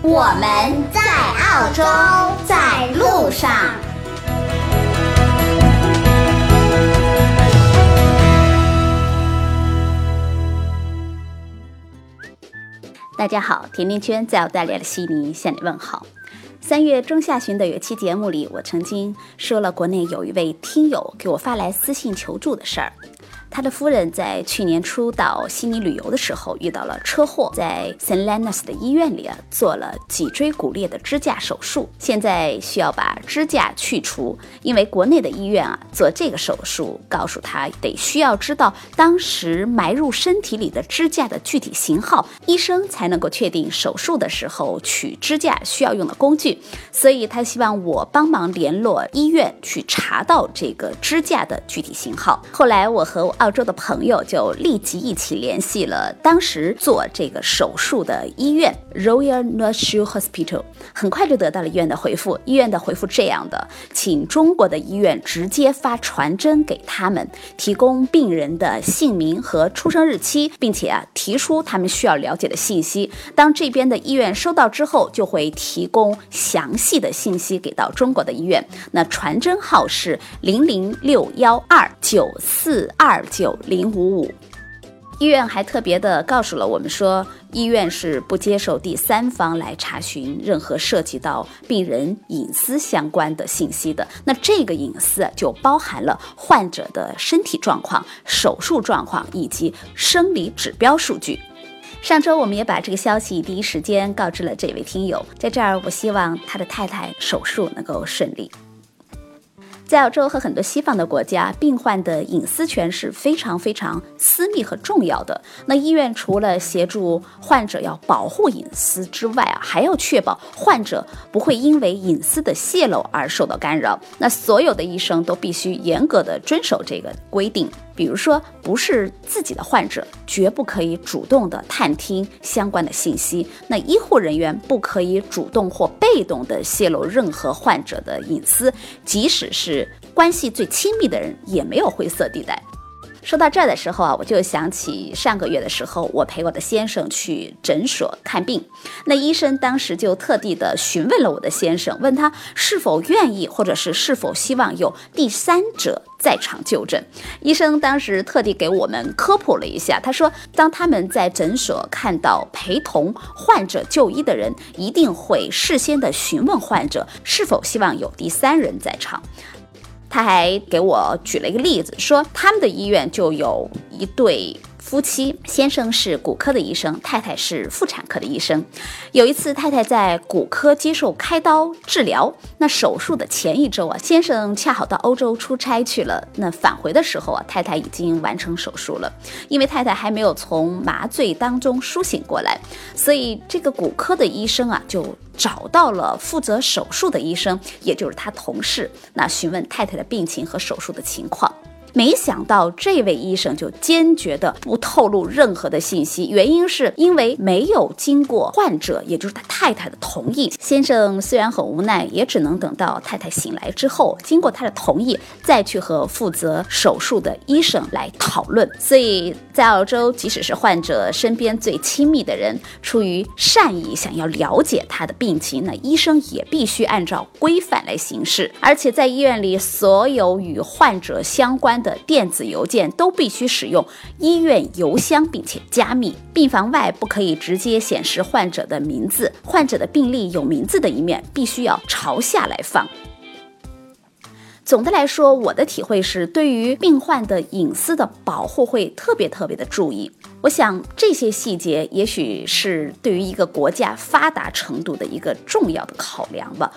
我们在澳洲，在路上。大家好，甜甜圈在澳大利亚的悉尼向你问好。三月中下旬的有期节目里，我曾经说了国内有一位听友给我发来私信求助的事儿。他的夫人在去年初到悉尼旅游的时候遇到了车祸，在 s a n l e n a s 的医院里啊做了脊椎骨裂的支架手术，现在需要把支架去除。因为国内的医院啊做这个手术，告诉他得需要知道当时埋入身体里的支架的具体型号，医生才能够确定手术的时候取支架需要用的工具。所以他希望我帮忙联络医院去查到这个支架的具体型号。后来我和我。澳洲的朋友就立即一起联系了当时做这个手术的医院 Royal North Shore Hospital，很快就得到了医院的回复。医院的回复这样的，请中国的医院直接发传真给他们，提供病人的姓名和出生日期，并且啊提出他们需要了解的信息。当这边的医院收到之后，就会提供详细的信息给到中国的医院。那传真号是零零六幺二九四二。九零五五，医院还特别的告诉了我们说，医院是不接受第三方来查询任何涉及到病人隐私相关的信息的。那这个隐私就包含了患者的身体状况、手术状况以及生理指标数据。上周我们也把这个消息第一时间告知了这位听友，在这儿我希望他的太太手术能够顺利。在澳洲和很多西方的国家，病患的隐私权是非常非常私密和重要的。那医院除了协助患者要保护隐私之外啊，还要确保患者不会因为隐私的泄露而受到干扰。那所有的医生都必须严格的遵守这个规定。比如说，不是自己的患者，绝不可以主动的探听相关的信息。那医护人员不可以主动或被动的泄露任何患者的隐私，即使是关系最亲密的人，也没有灰色地带。说到这儿的时候啊，我就想起上个月的时候，我陪我的先生去诊所看病，那医生当时就特地的询问了我的先生，问他是否愿意，或者是是否希望有第三者在场就诊。医生当时特地给我们科普了一下，他说，当他们在诊所看到陪同患者就医的人，一定会事先的询问患者是否希望有第三人在场。他还给我举了一个例子，说他们的医院就有一对夫妻，先生是骨科的医生，太太是妇产科的医生。有一次，太太在骨科接受开刀治疗，那手术的前一周啊，先生恰好到欧洲出差去了。那返回的时候啊，太太已经完成手术了，因为太太还没有从麻醉当中苏醒过来，所以这个骨科的医生啊就。找到了负责手术的医生，也就是他同事，那询问太太的病情和手术的情况。没想到这位医生就坚决的不透露任何的信息，原因是因为没有经过患者，也就是他太太的同意。先生虽然很无奈，也只能等到太太醒来之后，经过他的同意，再去和负责手术的医生来讨论。所以在澳洲，即使是患者身边最亲密的人，出于善意想要了解他的病情，那医生也必须按照规范来行事。而且在医院里，所有与患者相关。的电子邮件都必须使用医院邮箱，并且加密。病房外不可以直接显示患者的名字，患者的病历有名字的一面必须要朝下来放。总的来说，我的体会是，对于病患的隐私的保护会特别特别的注意。我想这些细节也许是对于一个国家发达程度的一个重要的考量吧。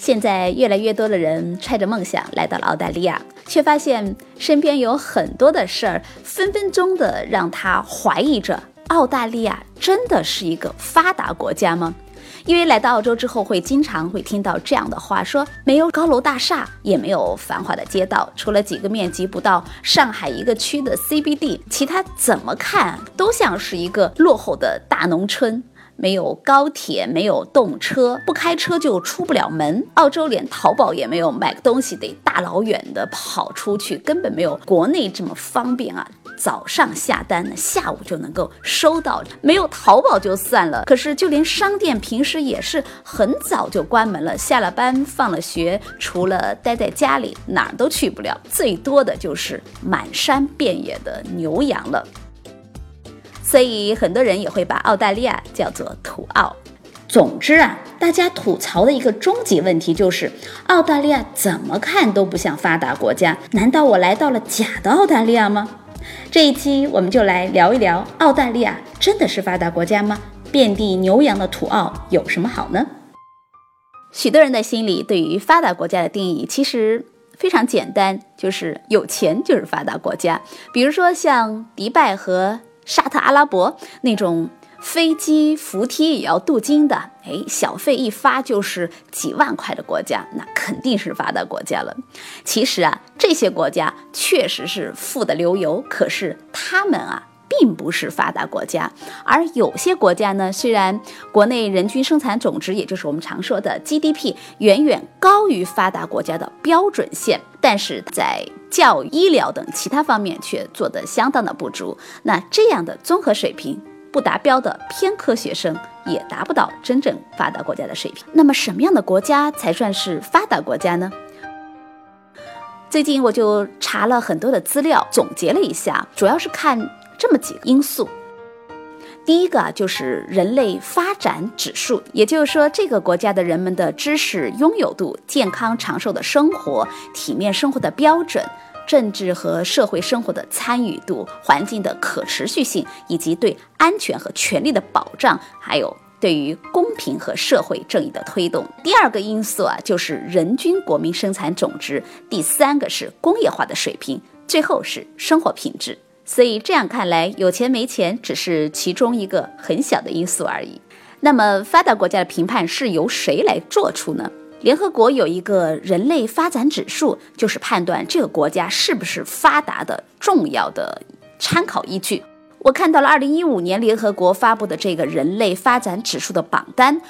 现在越来越多的人揣着梦想来到了澳大利亚，却发现身边有很多的事儿，分分钟的让他怀疑着澳大利亚真的是一个发达国家吗？因为来到澳洲之后，会经常会听到这样的话：说没有高楼大厦，也没有繁华的街道，除了几个面积不到上海一个区的 CBD，其他怎么看都像是一个落后的大农村。没有高铁，没有动车，不开车就出不了门。澳洲连淘宝也没有，买个东西得大老远的跑出去，根本没有国内这么方便啊！早上下单呢，下午就能够收到。没有淘宝就算了，可是就连商店平时也是很早就关门了。下了班，放了学，除了待在家里，哪儿都去不了，最多的就是满山遍野的牛羊了。所以很多人也会把澳大利亚叫做土澳。总之啊，大家吐槽的一个终极问题就是，澳大利亚怎么看都不像发达国家。难道我来到了假的澳大利亚吗？这一期我们就来聊一聊，澳大利亚真的是发达国家吗？遍地牛羊的土澳有什么好呢？许多人的心里对于发达国家的定义其实非常简单，就是有钱就是发达国家。比如说像迪拜和。沙特阿拉伯那种飞机扶梯也要镀金的，哎，小费一发就是几万块的国家，那肯定是发达国家了。其实啊，这些国家确实是富得流油，可是他们啊。并不是发达国家，而有些国家呢，虽然国内人均生产总值，也就是我们常说的 GDP，远远高于发达国家的标准线，但是在教育、医疗等其他方面却做得相当的不足。那这样的综合水平不达标的偏科学生，也达不到真正发达国家的水平。那么，什么样的国家才算是发达国家呢？最近我就查了很多的资料，总结了一下，主要是看。这么几个因素，第一个啊就是人类发展指数，也就是说这个国家的人们的知识拥有度、健康长寿的生活、体面生活的标准、政治和社会生活的参与度、环境的可持续性，以及对安全和权利的保障，还有对于公平和社会正义的推动。第二个因素啊，就是人均国民生产总值；第三个是工业化的水平；最后是生活品质。所以这样看来，有钱没钱只是其中一个很小的因素而已。那么，发达国家的评判是由谁来做出呢？联合国有一个人类发展指数，就是判断这个国家是不是发达的重要的参考依据。我看到了2015年联合国发布的这个人类发展指数的榜单，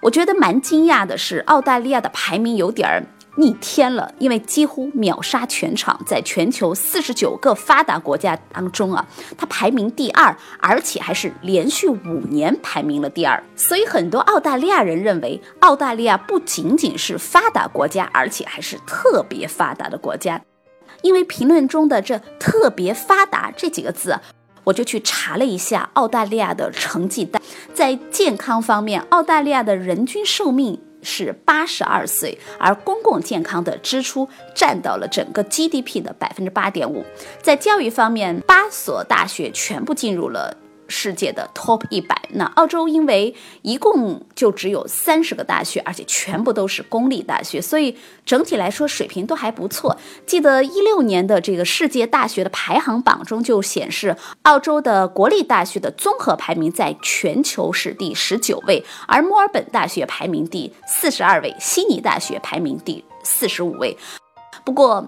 我觉得蛮惊讶的是，澳大利亚的排名有点儿。逆天了，因为几乎秒杀全场，在全球四十九个发达国家当中啊，它排名第二，而且还是连续五年排名了第二。所以很多澳大利亚人认为，澳大利亚不仅仅是发达国家，而且还是特别发达的国家。因为评论中的这“特别发达”这几个字，我就去查了一下澳大利亚的成绩单，在健康方面，澳大利亚的人均寿命。是八十二岁，而公共健康的支出占到了整个 GDP 的百分之八点五。在教育方面，八所大学全部进入了。世界的 Top 一百，那澳洲因为一共就只有三十个大学，而且全部都是公立大学，所以整体来说水平都还不错。记得一六年的这个世界大学的排行榜中就显示，澳洲的国立大学的综合排名在全球是第十九位，而墨尔本大学排名第四十二位，悉尼大学排名第四十五位。不过，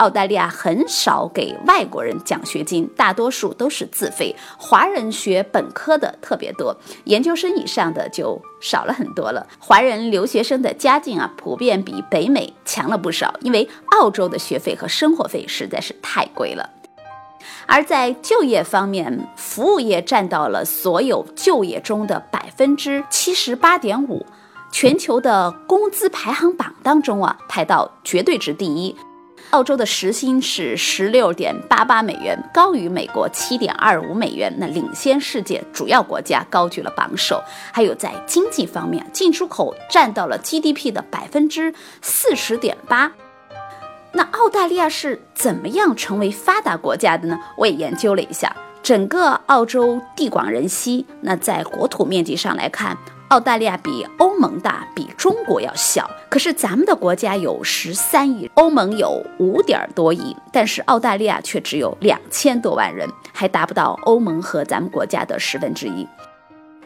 澳大利亚很少给外国人奖学金，大多数都是自费。华人学本科的特别多，研究生以上的就少了很多了。华人留学生的家境啊，普遍比北美强了不少，因为澳洲的学费和生活费实在是太贵了。而在就业方面，服务业占到了所有就业中的百分之七十八点五，全球的工资排行榜当中啊，排到绝对值第一。澳洲的时薪是十六点八八美元，高于美国七点二五美元，那领先世界主要国家，高居了榜首。还有在经济方面，进出口占到了 GDP 的百分之四十点八。那澳大利亚是怎么样成为发达国家的呢？我也研究了一下，整个澳洲地广人稀，那在国土面积上来看。澳大利亚比欧盟大，比中国要小。可是咱们的国家有十三亿，欧盟有五点多亿，但是澳大利亚却只有两千多万人，还达不到欧盟和咱们国家的十分之一。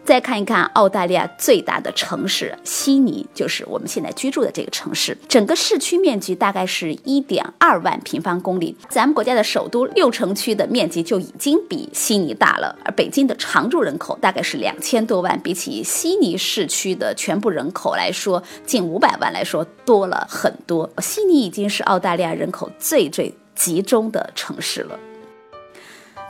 再看一看澳大利亚最大的城市悉尼，就是我们现在居住的这个城市，整个市区面积大概是一点二万平方公里。咱们国家的首都六城区的面积就已经比悉尼大了，而北京的常住人口大概是两千多万，比起悉尼市区的全部人口来说，近五百万来说多了很多。悉尼已经是澳大利亚人口最最集中的城市了。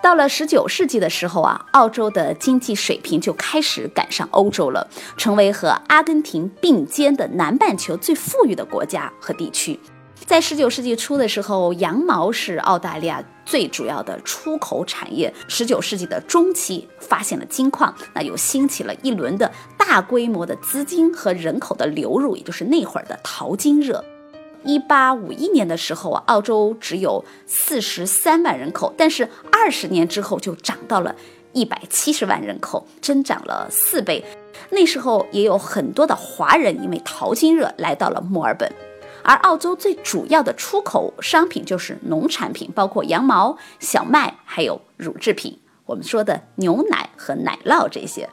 到了十九世纪的时候啊，澳洲的经济水平就开始赶上欧洲了，成为和阿根廷并肩的南半球最富裕的国家和地区。在十九世纪初的时候，羊毛是澳大利亚最主要的出口产业。十九世纪的中期发现了金矿，那又兴起了一轮的大规模的资金和人口的流入，也就是那会儿的淘金热。一八五一年的时候啊，澳洲只有四十三万人口，但是二十年之后就涨到了一百七十万人口，增长了四倍。那时候也有很多的华人因为淘金热来到了墨尔本，而澳洲最主要的出口商品就是农产品，包括羊毛、小麦，还有乳制品，我们说的牛奶和奶酪这些。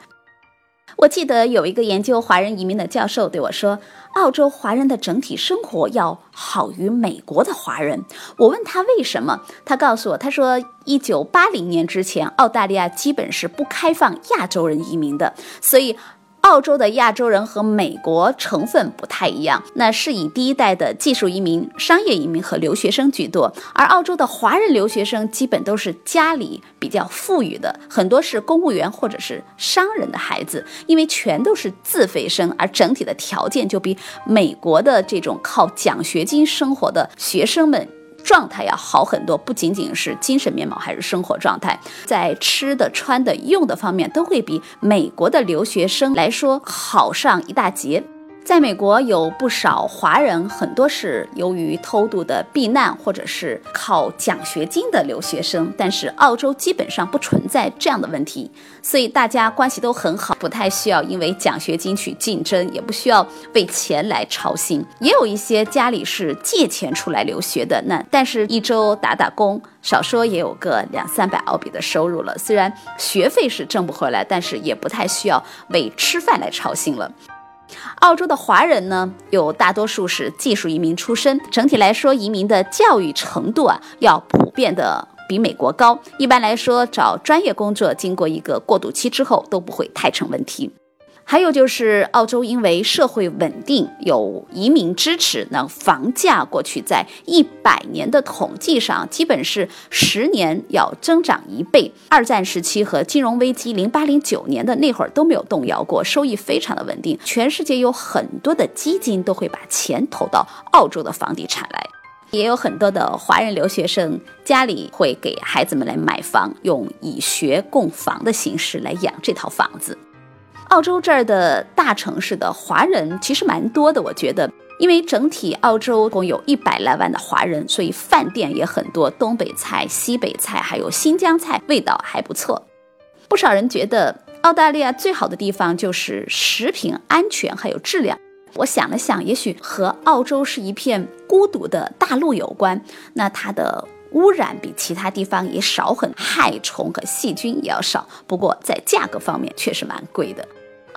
我记得有一个研究华人移民的教授对我说，澳洲华人的整体生活要好于美国的华人。我问他为什么，他告诉我，他说，一九八零年之前，澳大利亚基本是不开放亚洲人移民的，所以。澳洲的亚洲人和美国成分不太一样，那是以第一代的技术移民、商业移民和留学生居多，而澳洲的华人留学生基本都是家里比较富裕的，很多是公务员或者是商人的孩子，因为全都是自费生，而整体的条件就比美国的这种靠奖学金生活的学生们。状态要好很多，不仅仅是精神面貌，还是生活状态，在吃的、穿的、用的方面，都会比美国的留学生来说好上一大截。在美国有不少华人，很多是由于偷渡的避难，或者是靠奖学金的留学生。但是澳洲基本上不存在这样的问题，所以大家关系都很好，不太需要因为奖学金去竞争，也不需要为钱来操心。也有一些家里是借钱出来留学的，那但是一周打打工，少说也有个两三百澳币的收入了。虽然学费是挣不回来，但是也不太需要为吃饭来操心了。澳洲的华人呢，有大多数是技术移民出身。整体来说，移民的教育程度啊，要普遍的比美国高。一般来说，找专业工作，经过一个过渡期之后，都不会太成问题。还有就是，澳洲因为社会稳定，有移民支持，那房价过去在一百年的统计上，基本是十年要增长一倍。二战时期和金融危机零八零九年的那会儿都没有动摇过，收益非常的稳定。全世界有很多的基金都会把钱投到澳洲的房地产来，也有很多的华人留学生家里会给孩子们来买房，用以学供房的形式来养这套房子。澳洲这儿的大城市的华人其实蛮多的，我觉得，因为整体澳洲共有一百来万的华人，所以饭店也很多，东北菜、西北菜还有新疆菜，味道还不错。不少人觉得澳大利亚最好的地方就是食品安全还有质量。我想了想，也许和澳洲是一片孤独的大陆有关。那它的。污染比其他地方也少很，害虫和细菌也要少。不过在价格方面确实蛮贵的。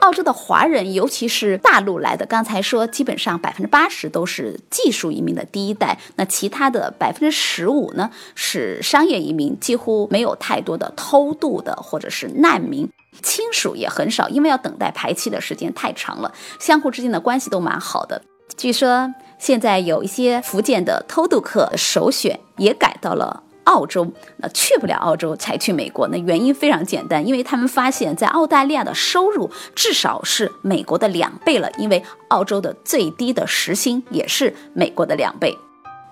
澳洲的华人，尤其是大陆来的，刚才说基本上百分之八十都是技术移民的第一代，那其他的百分之十五呢是商业移民，几乎没有太多的偷渡的或者是难民，亲属也很少，因为要等待排期的时间太长了，相互之间的关系都蛮好的。据说。现在有一些福建的偷渡客首选也改到了澳洲，那去不了澳洲才去美国。那原因非常简单，因为他们发现，在澳大利亚的收入至少是美国的两倍了，因为澳洲的最低的时薪也是美国的两倍。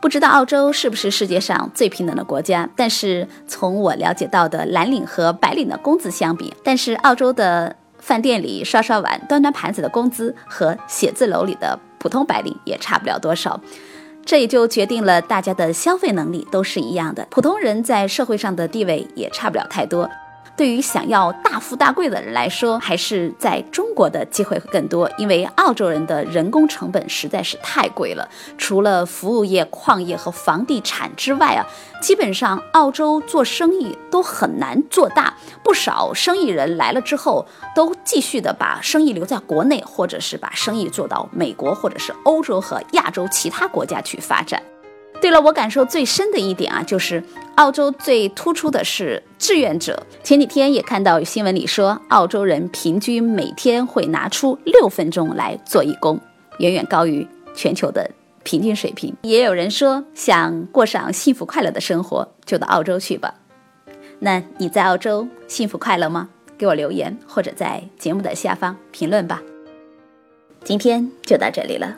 不知道澳洲是不是世界上最平等的国家？但是从我了解到的蓝领和白领的工资相比，但是澳洲的饭店里刷刷碗、端端盘子的工资和写字楼里的。普通白领也差不了多少，这也就决定了大家的消费能力都是一样的。普通人在社会上的地位也差不了太多。对于想要大富大贵的人来说，还是在中国的机会会更多，因为澳洲人的人工成本实在是太贵了。除了服务业、矿业和房地产之外啊，基本上澳洲做生意都很难做大。不少生意人来了之后，都继续的把生意留在国内，或者是把生意做到美国或者是欧洲和亚洲其他国家去发展。对了，我感受最深的一点啊，就是澳洲最突出的是志愿者。前几天也看到新闻里说，澳洲人平均每天会拿出六分钟来做义工，远远高于全球的平均水平。也有人说，想过上幸福快乐的生活，就到澳洲去吧。那你在澳洲幸福快乐吗？给我留言，或者在节目的下方评论吧。今天就到这里了。